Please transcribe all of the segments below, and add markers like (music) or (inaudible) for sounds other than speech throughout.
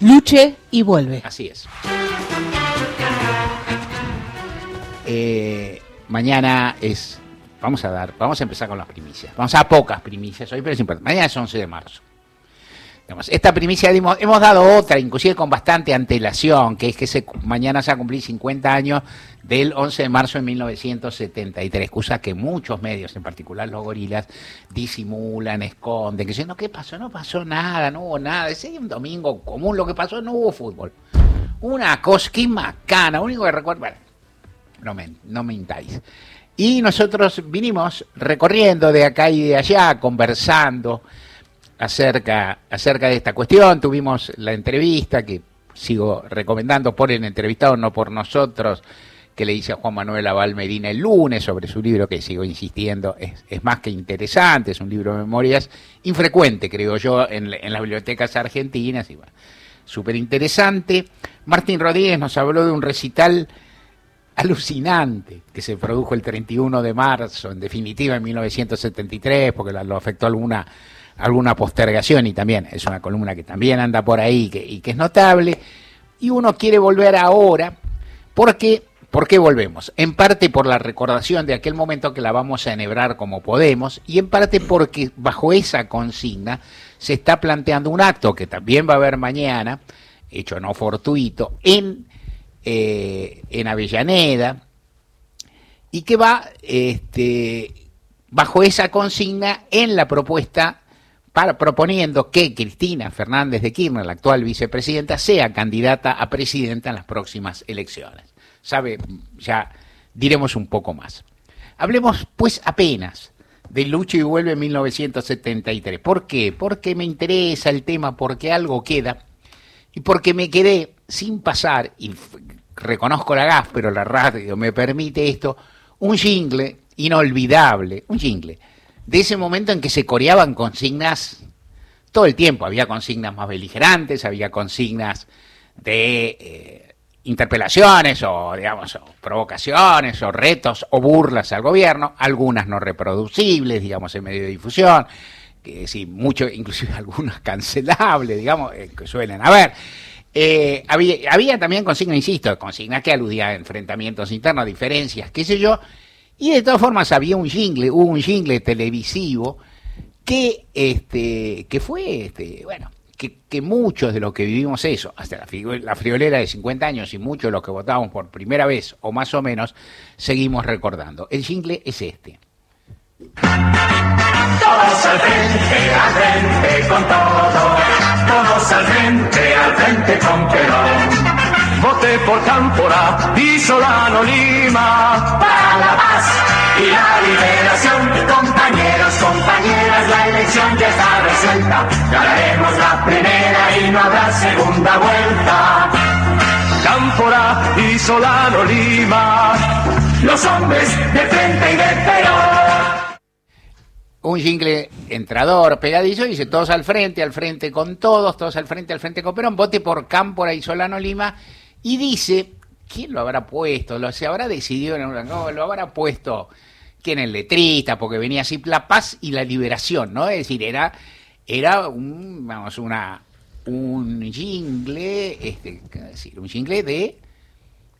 Luche y vuelve. Así es. Eh, mañana es. Vamos a dar, vamos a empezar con las primicias. Vamos a pocas primicias hoy, pero es importante. Mañana es 11 de marzo. Esta primicia hemos dado otra, inclusive con bastante antelación, que es que mañana se va a cumplir 50 años del 11 de marzo de 1973, cosa que muchos medios, en particular los gorilas, disimulan, esconden, que dicen, no, ¿qué pasó? No pasó nada, no hubo nada, ese un domingo común, lo que pasó, no hubo fútbol. Una cosquín macana, único que recuerdo, bueno, no me, no mintáis. Y nosotros vinimos recorriendo de acá y de allá, conversando acerca, acerca de esta cuestión. Tuvimos la entrevista que sigo recomendando por el entrevistado, no por nosotros, que le hice a Juan Manuel Aval Medina el lunes sobre su libro, que sigo insistiendo, es, más que interesante, es un libro de memorias infrecuente, creo yo, en, las bibliotecas argentinas, y súper interesante. Martín Rodríguez nos habló de un recital alucinante que se produjo el 31 de marzo, en definitiva en 1973, porque lo afectó alguna, alguna postergación y también es una columna que también anda por ahí y que es notable. Y uno quiere volver ahora porque ¿Por qué volvemos? En parte por la recordación de aquel momento que la vamos a enhebrar como podemos y en parte porque bajo esa consigna se está planteando un acto que también va a haber mañana, hecho no fortuito, en eh, en Avellaneda, y que va este, bajo esa consigna en la propuesta proponiendo que Cristina Fernández de Kirchner, la actual vicepresidenta, sea candidata a presidenta en las próximas elecciones. Sabe, ya diremos un poco más. Hablemos pues apenas de Lucho y vuelve en 1973. ¿Por qué? Porque me interesa el tema, porque algo queda y porque me quedé sin pasar, y reconozco la gas, pero la radio me permite esto, un jingle inolvidable, un jingle, de ese momento en que se coreaban consignas todo el tiempo, había consignas más beligerantes, había consignas de eh, interpelaciones o, digamos, o provocaciones o retos o burlas al gobierno, algunas no reproducibles, digamos, en medio de difusión, que sí, mucho, inclusive (laughs) algunas cancelables, digamos, eh, que suelen haber. Eh, había, también consignas, insisto, consignas que aludían a enfrentamientos internos, diferencias, qué sé yo, y de todas formas había un jingle, hubo un jingle televisivo que, este, que fue, este, bueno, que, muchos de los que vivimos eso, hasta la, la friolera de 50 años y muchos de los que votamos por primera vez o más o menos, seguimos recordando. El jingle es este. Todos al frente, al frente con todo. Todos al frente, al frente con Perón. Voté por Cámpora y Solano Lima. Para la paz y la liberación. Compañeros, compañeras, la elección ya está resuelta. Ganaremos la primera y no habrá segunda vuelta. Cámpora y Solano Lima. Los hombres de frente y de Perón un jingle entrador, pegadizo, dice todos al frente, al frente con todos, todos al frente, al frente con Perón, vote por Cámpora y Solano Lima, y dice, ¿quién lo habrá puesto? ¿Lo se habrá decidido en un no, lo habrá puesto quién el letrista, porque venía así la paz y la liberación, ¿no? Es decir, era, era un, vamos, una, un jingle, este, decir, un jingle de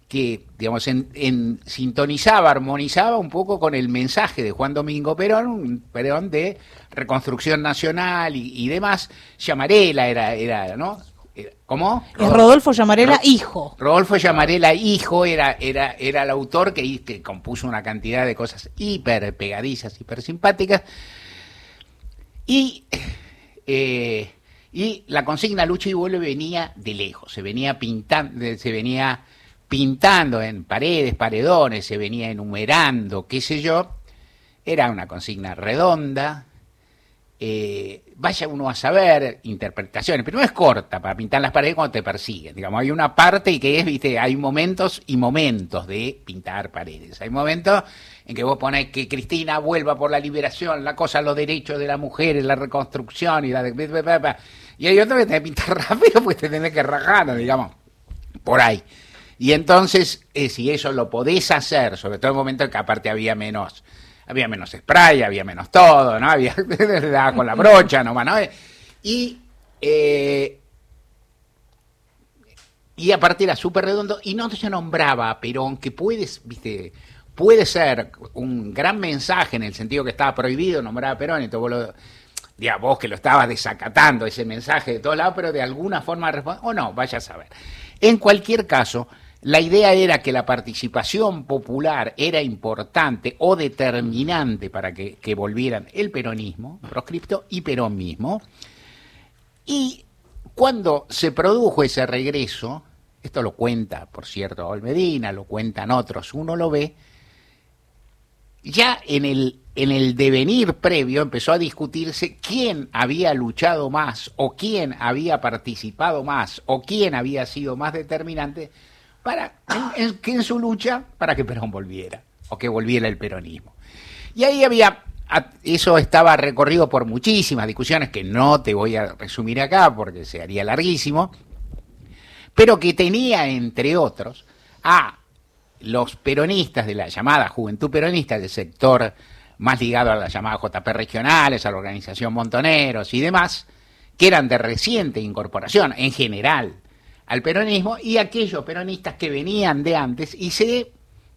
que, digamos, en, sintonizaba, armonizaba un poco con el mensaje de Juan Domingo Perón, un Perón de reconstrucción nacional y, demás. Llamarela era, era, ¿no? ¿Cómo? Es Rodolfo Llamarela, hijo. Rodolfo Llamarela, hijo, era, era, era el autor que, que compuso una cantidad de cosas hiper pegadizas, hiper simpáticas. Y, eh, y la consigna lucha y vuelve venía de lejos, se venía pintando, se venía pintando en paredes, paredones, se venía enumerando, qué sé yo, era una consigna redonda, eh, vaya uno a saber interpretaciones, pero no es corta para pintar las paredes cuando te persiguen, digamos, hay una parte y que es, viste, hay momentos y momentos de pintar paredes, hay momentos en que vos pones que Cristina vuelva por la liberación, la cosa, los derechos de la mujer, la reconstrucción y la de... Y hay otros que te pintar (laughs) rápido, pues te tenés que rajar, digamos, por ahí. Y entonces, eh, si eso lo podés hacer, sobre todo en el momento en que aparte había menos, había menos spray, había menos todo, ¿no? Había (laughs) con la brocha nomás, ¿no? Y eh, y aparte era súper redondo y no se nombraba a Perón, que puedes, viste, puede ser un gran mensaje en el sentido que estaba prohibido nombrar a Perón todo vos, lo, vos que lo estabas desacatando ese mensaje de todos lados, pero de alguna forma responde, o no, vaya a saber. En cualquier caso, la idea era que la participación popular era importante o determinante para que, volvieran el peronismo, proscripto, y Perón mismo. Y cuando se produjo ese regreso, esto lo cuenta, por cierto, Medina, lo cuentan otros, uno lo ve, ya en el, en el devenir previo empezó a discutirse quién había luchado más o quién había participado más o quién había sido más determinante para en, en su lucha para que Perón volviera o que volviera el peronismo. Y ahí había eso estaba recorrido por muchísimas discusiones que no te voy a resumir acá porque se haría larguísimo, pero que tenía entre otros a los peronistas de la llamada juventud peronista del sector más ligado a la llamada JP regionales, a la organización Montoneros y demás, que eran de reciente incorporación en general al peronismo, y aquellos peronistas que venían de antes y se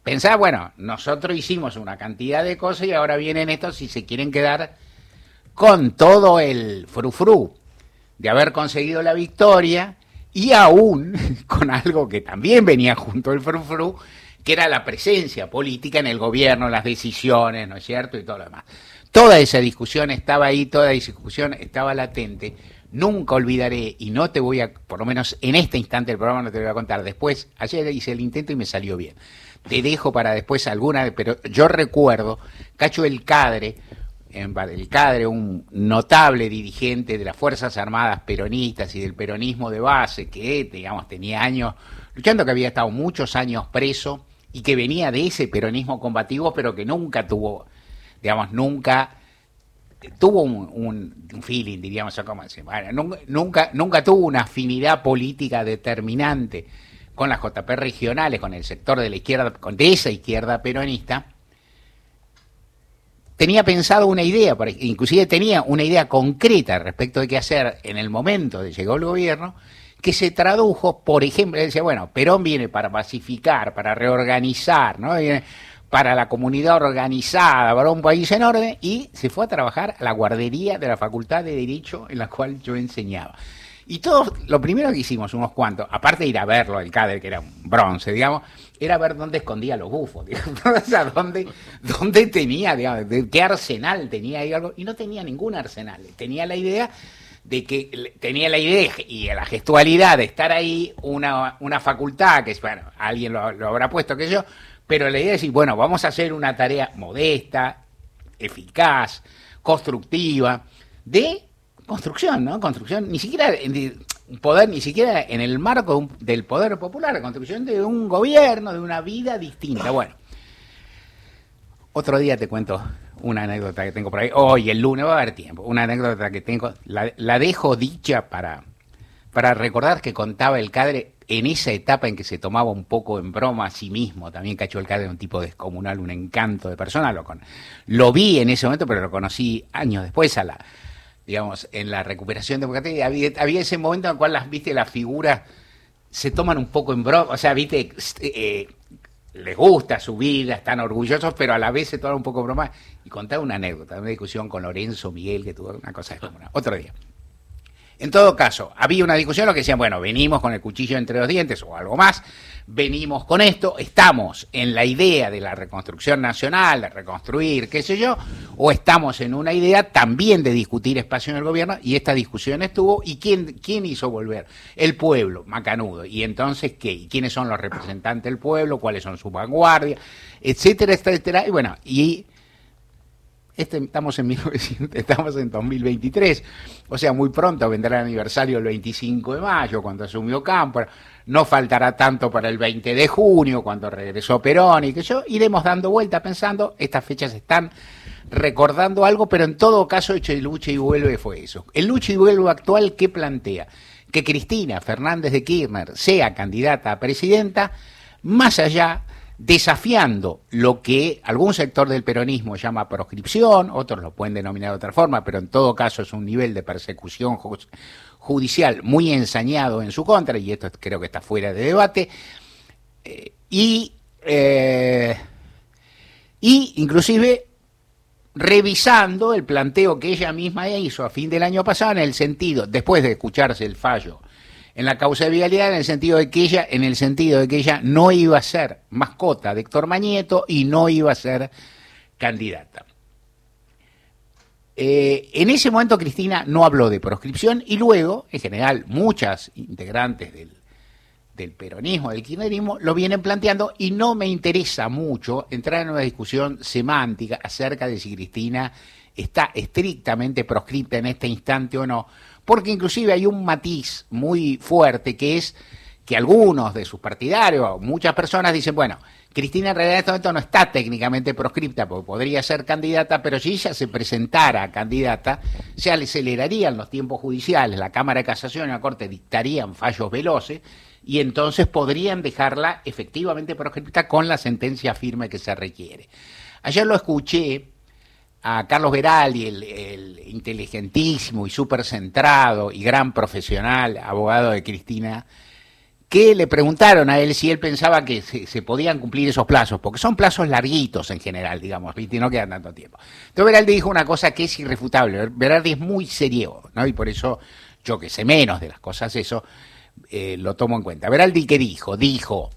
pensaba, bueno, nosotros hicimos una cantidad de cosas y ahora vienen estos y se quieren quedar con todo el frufru de haber conseguido la victoria y aún (laughs) con algo que también venía junto al frufru, que era la presencia política en el gobierno, las decisiones, ¿no es cierto? Y todo lo demás. Toda esa discusión estaba ahí, toda esa discusión estaba latente. Nunca olvidaré, y no te voy a, por lo menos en este instante del programa no te voy a contar, después, ayer hice el intento y me salió bien. Te dejo para después alguna, pero yo recuerdo, Cacho El Cadre, el Cadre, un notable dirigente de las Fuerzas Armadas peronistas y del peronismo de base, que, digamos, tenía años luchando, que había estado muchos años preso, y que venía de ese peronismo combativo, pero que nunca tuvo, digamos, nunca tuvo un, feeling, diríamos, como bueno, nunca, nunca tuvo una afinidad política determinante con las JP regionales, con el sector de la izquierda, con de esa izquierda peronista, tenía pensado una idea, inclusive tenía una idea concreta respecto de qué hacer en el momento de llegó el gobierno, que se tradujo, por ejemplo, decía, bueno, Perón viene para pacificar, para reorganizar, ¿no? Para la comunidad organizada, para un país en orden, y se fue a trabajar a la guardería de la Facultad de Derecho en la cual yo enseñaba. Y todos, lo primero que hicimos, unos cuantos, aparte de ir a verlo, el cadre, que era un bronce, digamos, era ver dónde escondía los bufos, (laughs) digamos, o sea, dónde, dónde tenía, digamos, de qué arsenal tenía ahí algo, y no tenía ningún arsenal, tenía la idea de que tenía la idea y la gestualidad de estar ahí una, una facultad, que bueno, alguien lo, habrá puesto, que yo, pero la idea es decir, bueno, vamos a hacer una tarea modesta, eficaz, constructiva, de construcción, ¿no? Construcción, ni siquiera poder, ni siquiera en el marco del poder popular, la construcción de un gobierno, de una vida distinta. Bueno, otro día te cuento una anécdota que tengo por ahí. Hoy, el lunes, va a haber tiempo. Una anécdota que tengo, la, dejo dicha para, para recordar que contaba el cadre en esa etapa en que se tomaba un poco en broma a sí mismo. También Cacho el cadre un tipo descomunal, un encanto de persona. Lo, con, lo vi en ese momento, pero lo conocí años después a la, digamos, en la recuperación democrática. Había, había ese momento en el cual las, viste, las figuras se toman un poco en broma. O sea, viste, eh, les gusta su vida, están orgullosos, pero a la vez se toma un poco broma. Y contaba una anécdota, una discusión con Lorenzo Miguel, que tuvo una cosa de Otro día. En todo caso, había una discusión lo que decían, bueno, venimos con el cuchillo entre los dientes o algo más, venimos con esto, estamos en la idea de la reconstrucción nacional, de reconstruir, qué sé yo, o estamos en una idea también de discutir espacio en el gobierno, y esta discusión estuvo, ¿y quién, quién hizo volver? El pueblo, Macanudo. ¿Y entonces qué? ¿Y quiénes son los representantes del pueblo? ¿Cuáles son sus vanguardias? Etcétera, etcétera. Y bueno, y este, estamos en (laughs) estamos en 2023, o sea, muy pronto vendrá el aniversario el 25 de mayo, cuando asumió Campo, no faltará tanto para el 20 de junio, cuando regresó Perón y que yo, iremos dando vuelta pensando, estas fechas están recordando algo, pero en todo caso, hecho el lucha y vuelve fue eso. El lucha y vuelve actual, ¿qué plantea? Que Cristina Fernández de Kirchner sea candidata a presidenta, más allá desafiando lo que algún sector del peronismo llama proscripción, otros lo pueden denominar de otra forma, pero en todo caso es un nivel de persecución judicial muy ensañado en su contra, y esto creo que está fuera de debate, eh, y, eh, y inclusive revisando el planteo que ella misma hizo a fin del año pasado en el sentido, después de escucharse el fallo en la causa de vialidad en el sentido de que ella, en el sentido de que ella no iba a ser mascota de Héctor Mañeto y no iba a ser candidata. Eh, en ese momento Cristina no habló de proscripción y luego, en general, muchas integrantes del, del peronismo, del kirchnerismo, lo vienen planteando y no me interesa mucho entrar en una discusión semántica acerca de si Cristina está estrictamente proscripta en este instante o no, porque inclusive hay un matiz muy fuerte que es que algunos de sus partidarios, muchas personas dicen, bueno, Cristina en realidad en este momento no está técnicamente proscripta porque podría ser candidata, pero si ella se presentara candidata, se acelerarían los tiempos judiciales, la Cámara de Casación y la Corte dictarían fallos veloces y entonces podrían dejarla efectivamente proscripta con la sentencia firme que se requiere. Ayer lo escuché a Carlos Veraldi, el, el inteligentísimo y súper centrado y gran profesional, abogado de Cristina, que le preguntaron a él si él pensaba que se, podían cumplir esos plazos, porque son plazos larguitos en general, digamos, y no quedan tanto tiempo. Entonces Veraldi dijo una cosa que es irrefutable, Veraldi es muy serio, ¿no? Y por eso yo que sé menos de las cosas eso, eh, lo tomo en cuenta. Veraldi, ¿qué dijo? Dijo,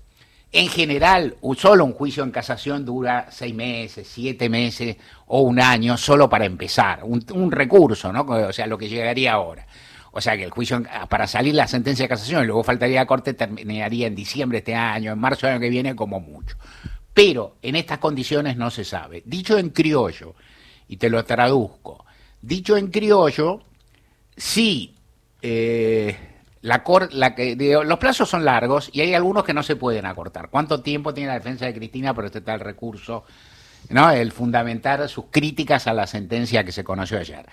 en general, solo un juicio en casación dura seis meses, siete meses o un año solo para empezar, un, recurso, ¿no? O sea, lo que llegaría ahora. O sea que el juicio, para salir la sentencia de casación y luego faltaría a corte, terminaría en diciembre de este año, en marzo del año que viene, como mucho. Pero en estas condiciones no se sabe. Dicho en criollo, y te lo traduzco, dicho en criollo, sí. Eh, la la que, los plazos son largos y hay algunos que no se pueden acortar. ¿Cuánto tiempo tiene la defensa de Cristina por este tal recurso? ¿no? El fundamentar sus críticas a la sentencia que se conoció ayer.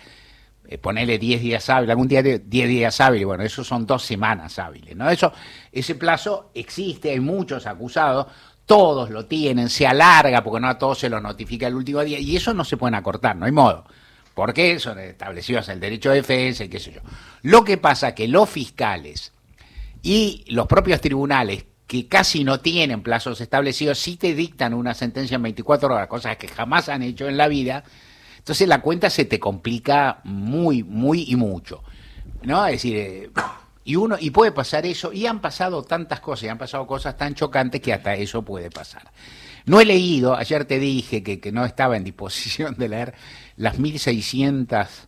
Eh, ponerle 10 días hábiles, algún día 10 días hábiles, bueno, eso son dos semanas hábiles, ¿no? Eso, ese plazo existe, hay muchos acusados, todos lo tienen, se alarga porque no a todos se lo notifica el último día, y eso no se pueden acortar, no hay modo. Porque son establecidos el derecho de defensa y qué sé yo. Lo que pasa es que los fiscales y los propios tribunales que casi no tienen plazos establecidos, sí te dictan una sentencia en 24 horas, cosas que jamás han hecho en la vida, entonces la cuenta se te complica muy, muy y mucho. ¿No? Es decir, eh, y uno, y puede pasar eso, y han pasado tantas cosas, y han pasado cosas tan chocantes que hasta eso puede pasar. No he leído, ayer te dije que, que no estaba en disposición de leer las 1600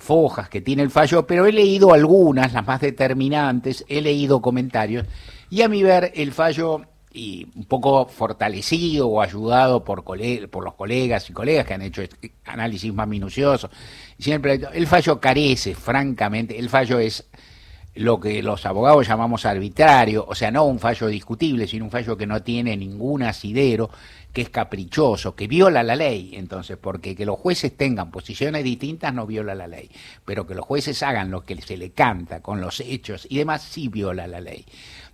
fojas que tiene el fallo, pero he leído algunas, las más determinantes, he leído comentarios, y a mi ver el fallo, y un poco fortalecido o ayudado por, por los colegas y colegas que han hecho este análisis más minuciosos, siempre el fallo carece, francamente, el fallo es lo que los abogados llamamos arbitrario, o sea, no un fallo discutible, sino un fallo que no tiene ningún asidero, que es caprichoso, que viola la ley, entonces, porque que los jueces tengan posiciones distintas no viola la ley, pero que los jueces hagan lo que se le canta con los hechos y demás sí viola la ley.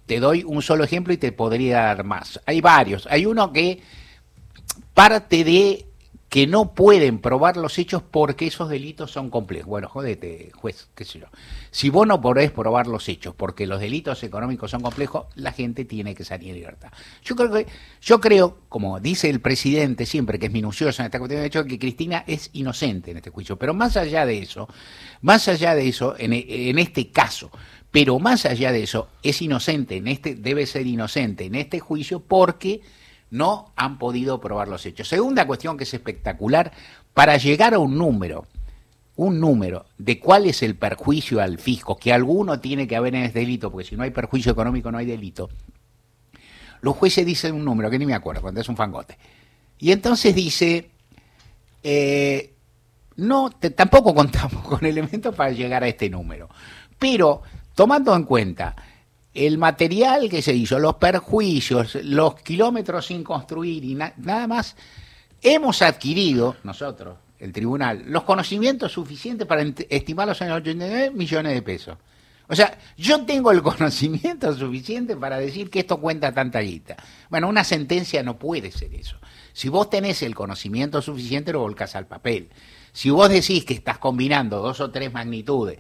Te doy un solo ejemplo y te podría dar más. Hay varios. Hay uno que parte de que no pueden probar los hechos porque esos delitos son complejos. Bueno, jodete, juez, qué sé yo. Si vos no podés probar los hechos porque los delitos económicos son complejos, la gente tiene que salir en libertad. Yo creo que, yo creo, como dice el presidente siempre, que es minucioso en esta cuestión de hecho, que Cristina es inocente en este juicio. Pero más allá de eso, más allá de eso, en, en este caso, pero más allá de eso, es inocente, en este, debe ser inocente en este juicio porque no han podido probar los hechos. Segunda cuestión que es espectacular, para llegar a un número, un número de cuál es el perjuicio al fisco, que alguno tiene que haber en este delito, porque si no hay perjuicio económico no hay delito, los jueces dicen un número, que ni me acuerdo, cuando es un fangote. Y entonces dice, eh, no, tampoco contamos (laughs) con elementos para llegar a este número, pero tomando en cuenta el material que se hizo, los perjuicios, los kilómetros sin construir y nada más, hemos adquirido nosotros, el tribunal, los conocimientos suficientes para estimarlos en 89 millones de pesos. O sea, yo tengo el (laughs) conocimiento suficiente para decir que esto cuenta tanta guita. Bueno, una sentencia no puede ser eso. Si vos tenés el conocimiento suficiente, lo volcás al papel. Si vos decís que estás combinando dos o tres magnitudes,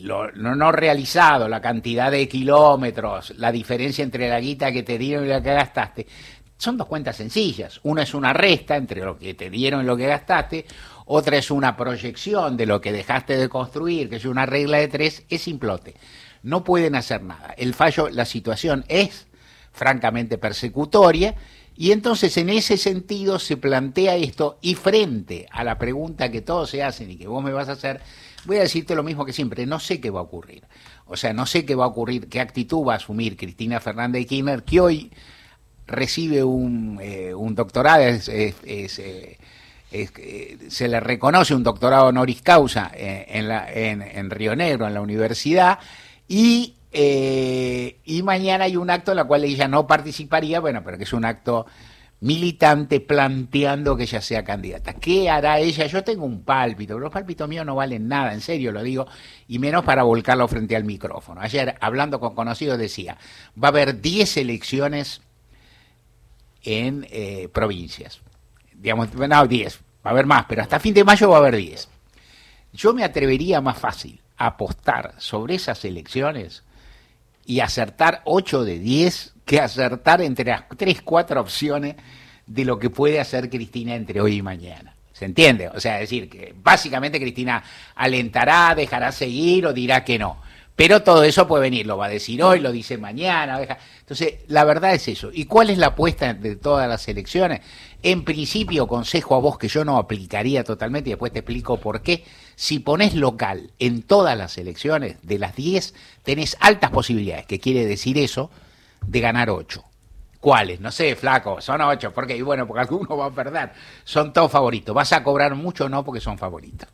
lo no, no realizado, la cantidad de kilómetros, la diferencia entre la guita que te dieron y la que gastaste, son dos cuentas sencillas. Una es una resta entre lo que te dieron y lo que gastaste, otra es una proyección de lo que dejaste de construir, que es una regla de tres, es simplote. No pueden hacer nada. El fallo, la situación es francamente persecutoria y entonces en ese sentido se plantea esto y frente a la pregunta que todos se hacen y que vos me vas a hacer, voy a decirte lo mismo que siempre, no sé qué va a ocurrir. O sea, no sé qué va a ocurrir, qué actitud va a asumir Cristina Fernández de Kirchner, que hoy recibe un, eh, un doctorado, es, eh, se le reconoce un doctorado honoris causa eh, en, la, en, en, Río Negro, en la universidad, y, y mañana hay un acto en el cual ella no participaría, bueno, pero que es un acto militante planteando que ella sea candidata. ¿Qué hará ella? Yo tengo un pálpito, pero los pálpitos míos no valen nada, en serio lo digo, y menos para volcarlo frente al micrófono. Ayer, hablando con conocidos, decía, va a haber 10 elecciones en eh, provincias. Digamos, no, 10, va a haber más, pero hasta fin de mayo va a haber 10. Yo me atrevería más fácil a apostar sobre esas elecciones y acertar 8 de 10 que acertar entre las 3, 4 opciones de lo que puede hacer Cristina entre hoy y mañana. ¿Se entiende? O sea, decir que básicamente Cristina alentará, dejará seguir o dirá que no. Pero todo eso puede venir, lo va a decir hoy, lo dice mañana. Entonces, la verdad es eso. ¿Y cuál es la apuesta de todas las elecciones? En principio, consejo a vos que yo no aplicaría totalmente y después te explico por qué. Si pones local en todas las elecciones, de las 10, tenés altas posibilidades, que quiere decir eso, de ganar 8. ¿Cuáles? No sé, flaco, son 8. ¿Por qué? Y bueno, porque (laughs) algunos van a perder. Son todos favoritos. ¿Vas a cobrar mucho o no porque son favoritos?